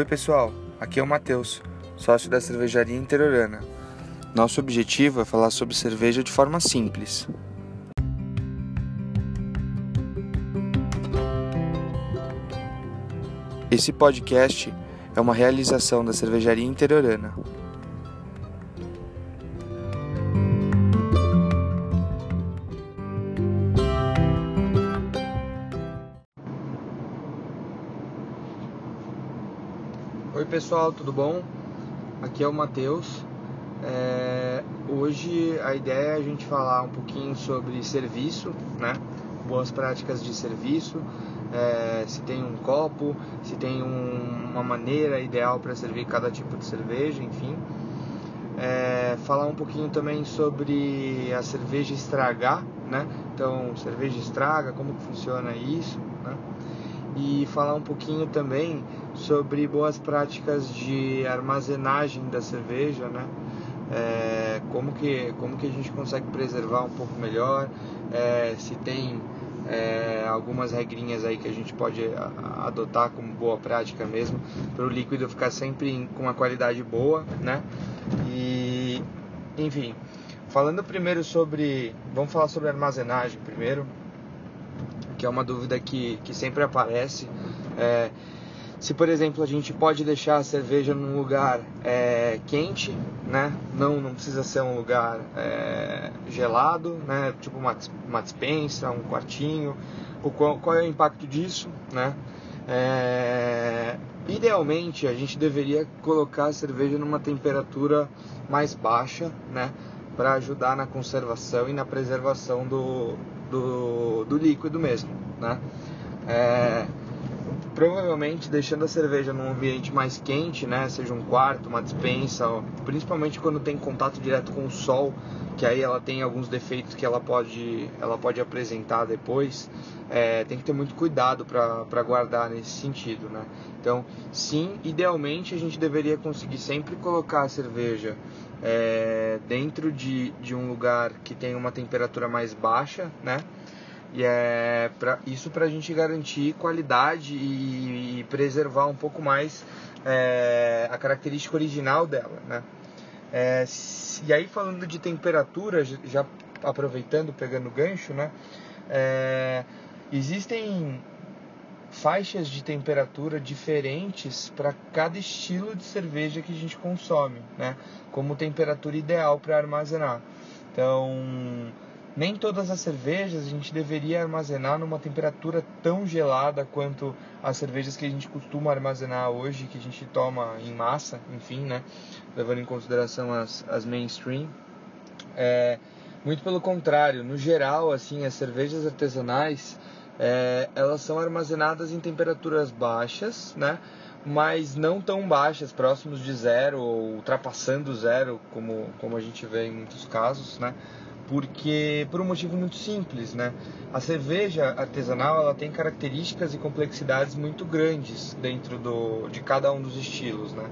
Oi pessoal, aqui é o Matheus, sócio da cervejaria interiorana. Nosso objetivo é falar sobre cerveja de forma simples. Esse podcast é uma realização da cervejaria interiorana. Pessoal, tudo bom? Aqui é o Matheus. É, hoje a ideia é a gente falar um pouquinho sobre serviço, né? Boas práticas de serviço, é, se tem um copo, se tem um, uma maneira ideal para servir cada tipo de cerveja, enfim. É, falar um pouquinho também sobre a cerveja estragar, né? Então, cerveja estraga, como que funciona isso? E falar um pouquinho também sobre boas práticas de armazenagem da cerveja, né? É, como, que, como que a gente consegue preservar um pouco melhor, é, se tem é, algumas regrinhas aí que a gente pode adotar como boa prática mesmo, para o líquido ficar sempre com uma qualidade boa, né? E, enfim, falando primeiro sobre, vamos falar sobre armazenagem primeiro, que é uma dúvida que, que sempre aparece. É, se, por exemplo, a gente pode deixar a cerveja num lugar é, quente, né? Não, não precisa ser um lugar é, gelado, né? Tipo uma, uma dispensa, um quartinho. O qual, qual é o impacto disso, né? É, idealmente, a gente deveria colocar a cerveja numa temperatura mais baixa, né? Para ajudar na conservação e na preservação do, do, do líquido mesmo, né? É, provavelmente deixando a cerveja num ambiente mais quente, né, seja um quarto, uma dispensa, principalmente quando tem contato direto com o sol, que aí ela tem alguns defeitos que ela pode, ela pode apresentar depois, é, tem que ter muito cuidado para guardar nesse sentido, né? Então, sim, idealmente a gente deveria conseguir sempre colocar a cerveja é, dentro de, de um lugar que tem uma temperatura mais baixa, né? E é pra, isso para a gente garantir qualidade e, e, preservar um pouco mais é, a característica original dela, né? É, e aí falando de temperatura, já aproveitando, pegando gancho, né? É, existem faixas de temperatura diferentes para cada estilo de cerveja que a gente consome, né? Como temperatura ideal para armazenar. Então, nem todas as cervejas a gente deveria armazenar numa temperatura tão gelada quanto as cervejas que a gente costuma armazenar hoje, que a gente toma em massa, enfim, né? Levando em consideração as, as mainstream. É, muito pelo contrário, no geral, assim, as cervejas artesanais, é, elas são armazenadas em temperaturas baixas, né? Mas não tão baixas, próximos de zero ou ultrapassando zero, como, como a gente vê em muitos casos, né? Porque por um motivo muito simples, né? A cerveja artesanal ela tem características e complexidades muito grandes dentro do, de cada um dos estilos, né?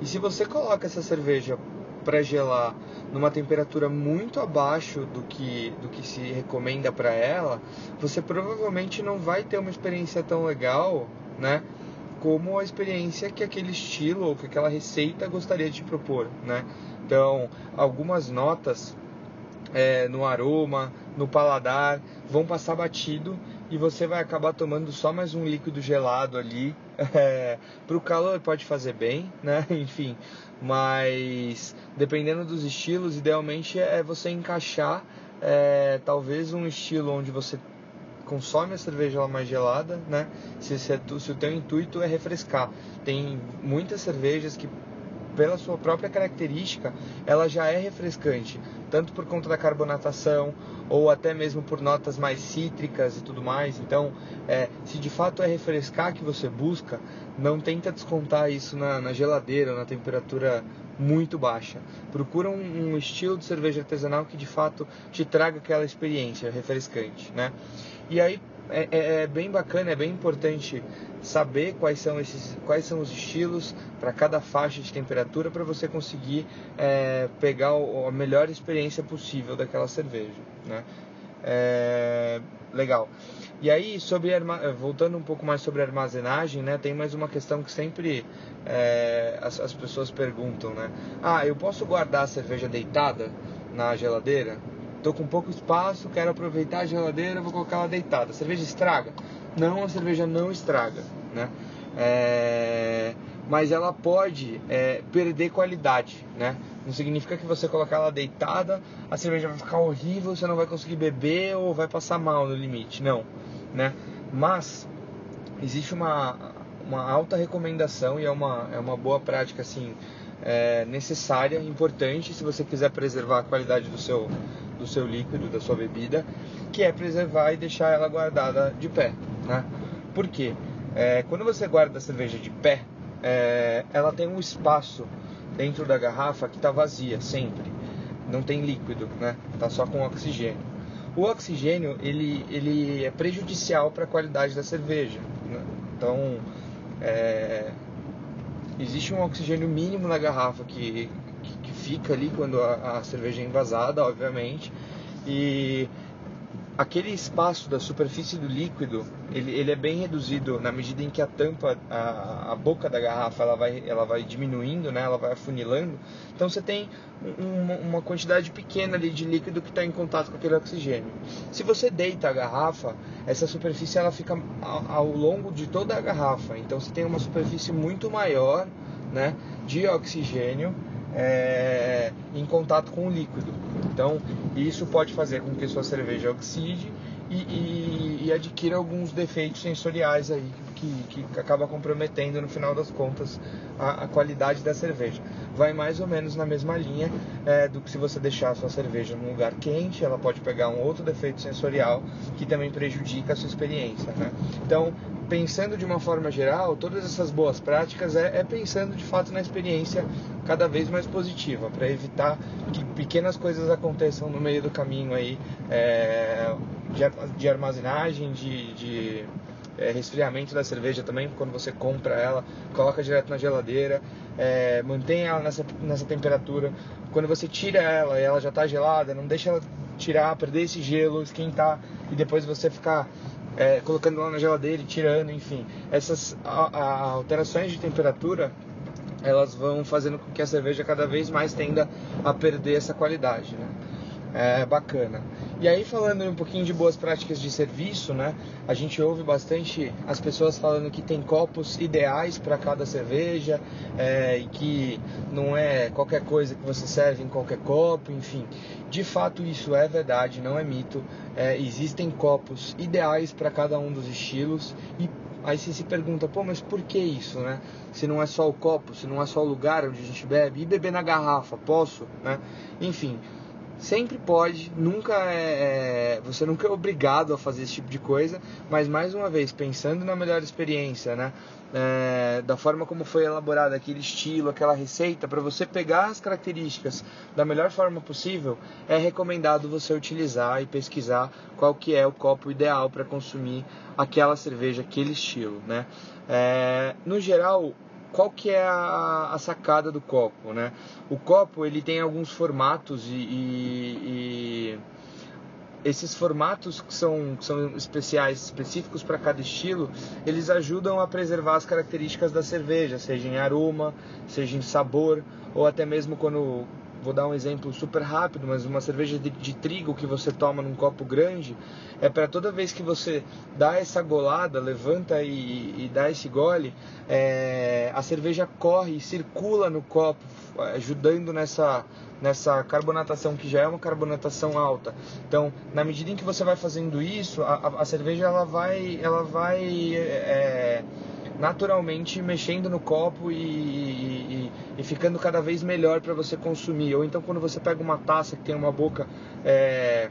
E se você coloca essa cerveja para gelar numa temperatura muito abaixo do que, do que se recomenda para ela, você provavelmente não vai ter uma experiência tão legal, né? Como a experiência que aquele estilo ou que aquela receita gostaria de propor, né? Então, algumas notas é, no aroma, no paladar, vão passar batido e você vai acabar tomando só mais um líquido gelado ali. É, para o calor pode fazer bem, né? Enfim, mas dependendo dos estilos, idealmente é você encaixar é, talvez um estilo onde você consome a cerveja mais gelada, né? Se, se, se o teu intuito é refrescar. Tem muitas cervejas que pela sua própria característica, ela já é refrescante, tanto por conta da carbonatação ou até mesmo por notas mais cítricas e tudo mais. Então, é, se de fato é refrescar que você busca, não tenta descontar isso na, na geladeira, na temperatura muito baixa. Procura um, um, estilo de cerveja artesanal que de fato te traga aquela experiência refrescante, né? E aí é, é, é, bem bacana, é bem importante saber quais são esses, quais são os estilos para cada faixa de temperatura para você conseguir é, pegar a melhor experiência possível daquela cerveja, né? É, legal. E aí, sobre voltando um pouco mais sobre armazenagem, né, tem mais uma questão que sempre é, as, as pessoas perguntam, né? Ah, eu posso guardar a cerveja deitada na geladeira? Estou com pouco espaço, quero aproveitar a geladeira, vou colocar ela deitada. A cerveja estraga? Não, a cerveja não estraga, né? É, mas ela pode é, perder qualidade, né? Não significa que você colocar ela deitada, a cerveja vai ficar horrível, você não vai conseguir beber ou vai passar mal no limite, não, né? Mas existe uma, uma alta recomendação e é uma, é uma boa prática assim é, necessária, importante se você quiser preservar a qualidade do seu, do seu líquido, da sua bebida, que é preservar e deixar ela guardada de pé, né? Por quê? É, quando você guarda a cerveja de pé, é, ela tem um espaço dentro da garrafa que está vazia sempre, não tem líquido, né? Tá só com oxigênio. O oxigênio ele, ele é prejudicial para a qualidade da cerveja. Né? Então é, existe um oxigênio mínimo na garrafa que, que, que fica ali quando a, a cerveja é envasada, obviamente, e aquele espaço da superfície do líquido ele, ele, é bem reduzido na medida em que a tampa a, a, boca da garrafa ela vai ela vai diminuindo né? Ela vai afunilando. Então você tem uma, uma quantidade pequena ali de líquido que está em contato com aquele oxigênio. Se você deita a garrafa essa superfície ela fica ao, ao longo de toda a garrafa. Então você tem uma superfície muito maior né de oxigênio é, em contato com o líquido. Então, isso pode fazer com que sua cerveja oxide e, e, e adquira alguns defeitos sensoriais aí que, que acaba comprometendo no final das contas a, a, qualidade da cerveja. Vai mais ou menos na mesma linha é, do que se você deixar a sua cerveja num lugar quente, ela pode pegar um outro defeito sensorial que também prejudica a sua experiência. Né? Então, pensando de uma forma geral, todas essas boas práticas é, é pensando de fato na experiência cada vez mais positiva, para evitar que pequenas coisas aconteçam no meio do caminho aí é, de, de, armazenagem, de, de é, resfriamento da cerveja também, quando você compra ela, coloca direto na geladeira, é, mantém ela nessa, nessa temperatura. Quando você tira ela e ela já está gelada, não deixa ela tirar, perder esse gelo, esquentar e depois você ficar é, colocando lá na geladeira e tirando, enfim. Essas a, a alterações de temperatura elas vão fazendo com que a cerveja cada vez mais tenda a perder essa qualidade, né? É bacana. E aí falando um pouquinho de boas práticas de serviço, né? A gente ouve bastante as pessoas falando que tem copos ideais para cada cerveja é, e que não é qualquer coisa que você serve em qualquer copo, enfim. De fato isso é verdade, não é mito. É, existem copos ideais para cada um dos estilos e Aí você se pergunta, pô, mas por que isso, né? Se não é só o copo, se não é só o lugar onde a gente bebe, e beber na garrafa, posso, né? Enfim, sempre pode, nunca é, é, você nunca é obrigado a fazer esse tipo de coisa, mas mais uma vez pensando na melhor experiência, né? É, da forma como foi elaborada aquele estilo, aquela receita, para você pegar as características da melhor forma possível, é recomendado você utilizar e pesquisar qual que é o copo ideal para consumir aquela cerveja, aquele estilo, né? É, no geral, qual que é a, a, sacada do copo, né? O copo ele tem alguns formatos e, e, e esses formatos que são, que são especiais, específicos para cada estilo, eles ajudam a preservar as características da cerveja, seja em aroma, seja em sabor, ou até mesmo quando vou dar um exemplo super rápido, mas uma cerveja de, de trigo que você toma num copo grande, é para toda vez que você dá essa golada, levanta e, e dá esse gole, é, a cerveja corre e circula no copo, ajudando nessa, nessa carbonatação que já é uma carbonatação alta. Então, na medida em que você vai fazendo isso, a, a, a cerveja ela vai, ela vai é, naturalmente mexendo no copo e, e, e ficando cada vez melhor para você consumir. Ou então quando você pega uma taça que tem uma boca, é,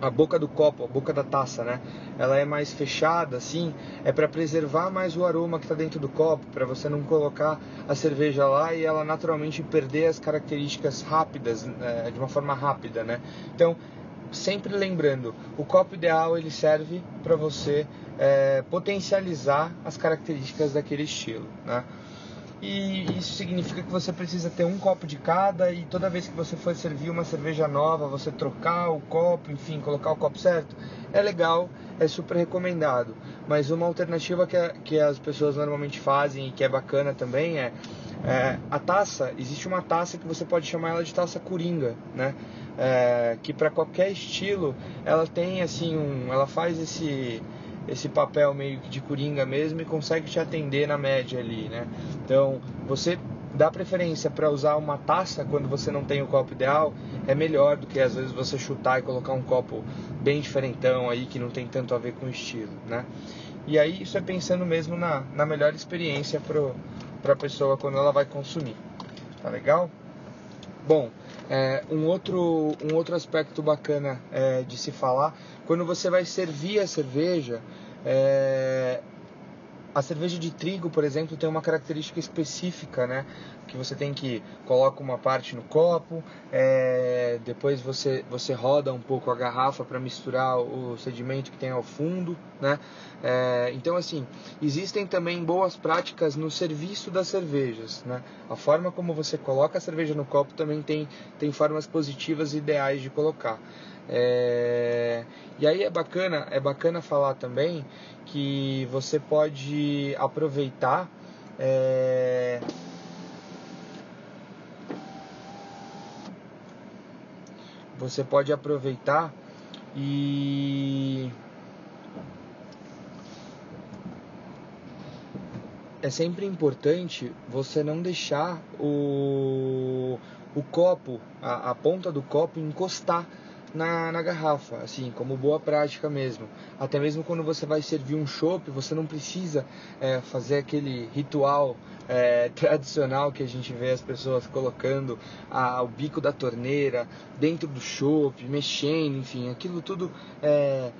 a boca do copo, a boca da taça, né? Ela é mais fechada, assim, é para preservar mais o aroma que está dentro do copo, para você não colocar a cerveja lá e ela naturalmente perder as características rápidas, é, de uma forma rápida, né? Então sempre lembrando, o copo ideal ele serve para você é, potencializar as características daquele estilo. Né? E isso significa que você precisa ter um copo de cada e toda vez que você for servir uma cerveja nova, você trocar o copo, enfim, colocar o copo certo, é legal, é super recomendado. Mas uma alternativa que, que as pessoas normalmente fazem e que é bacana também é, é a taça. Existe uma taça que você pode chamar ela de taça coringa, né? É, que para qualquer estilo ela tem assim um, ela faz esse esse papel meio que de coringa mesmo e consegue te atender na média ali, né? Então, você dá preferência para usar uma taça quando você não tem o copo ideal, é melhor do que às vezes você chutar e colocar um copo bem diferentão aí que não tem tanto a ver com o estilo, né? E aí isso é pensando mesmo na, na melhor experiência para a pessoa quando ela vai consumir, tá legal? Bom, é, um, outro, um outro aspecto bacana é, de se falar, quando você vai servir a cerveja, é, a cerveja de trigo, por exemplo, tem uma característica específica, né? Que você tem que coloca uma parte no copo, é, depois você você roda um pouco a garrafa para misturar o sedimento que tem ao fundo, né? É, então assim existem também boas práticas no serviço das cervejas, né? A forma como você coloca a cerveja no copo também tem tem formas positivas e ideais de colocar. É, e aí é bacana, é bacana falar também que você pode aproveitar é, você pode aproveitar e é sempre importante você não deixar o, o copo, a, a ponta do copo encostar na, na garrafa, assim, como boa prática mesmo. Até mesmo quando você vai servir um chopp, você não precisa é, fazer aquele ritual é, tradicional que a gente vê as pessoas colocando a, o bico da torneira dentro do chopp, mexendo, enfim, aquilo tudo é,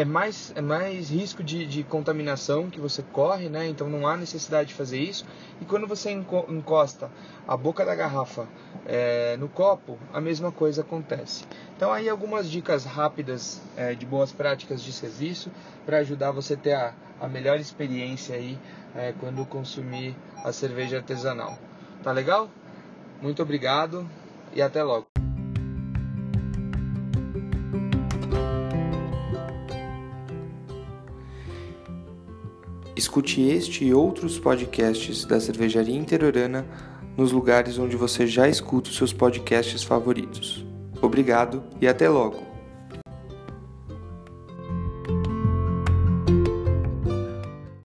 é mais, é mais risco de, de contaminação que você corre, né? Então não há necessidade de fazer isso. E quando você encosta a boca da garrafa é, no copo, a mesma coisa acontece. Então aí algumas dicas rápidas é, de boas práticas de serviço para ajudar você a ter a, a melhor experiência aí é, quando consumir a cerveja artesanal. Tá legal? Muito obrigado e até logo. Escute este e outros podcasts da Cervejaria Interiorana nos lugares onde você já escuta os seus podcasts favoritos. Obrigado e até logo!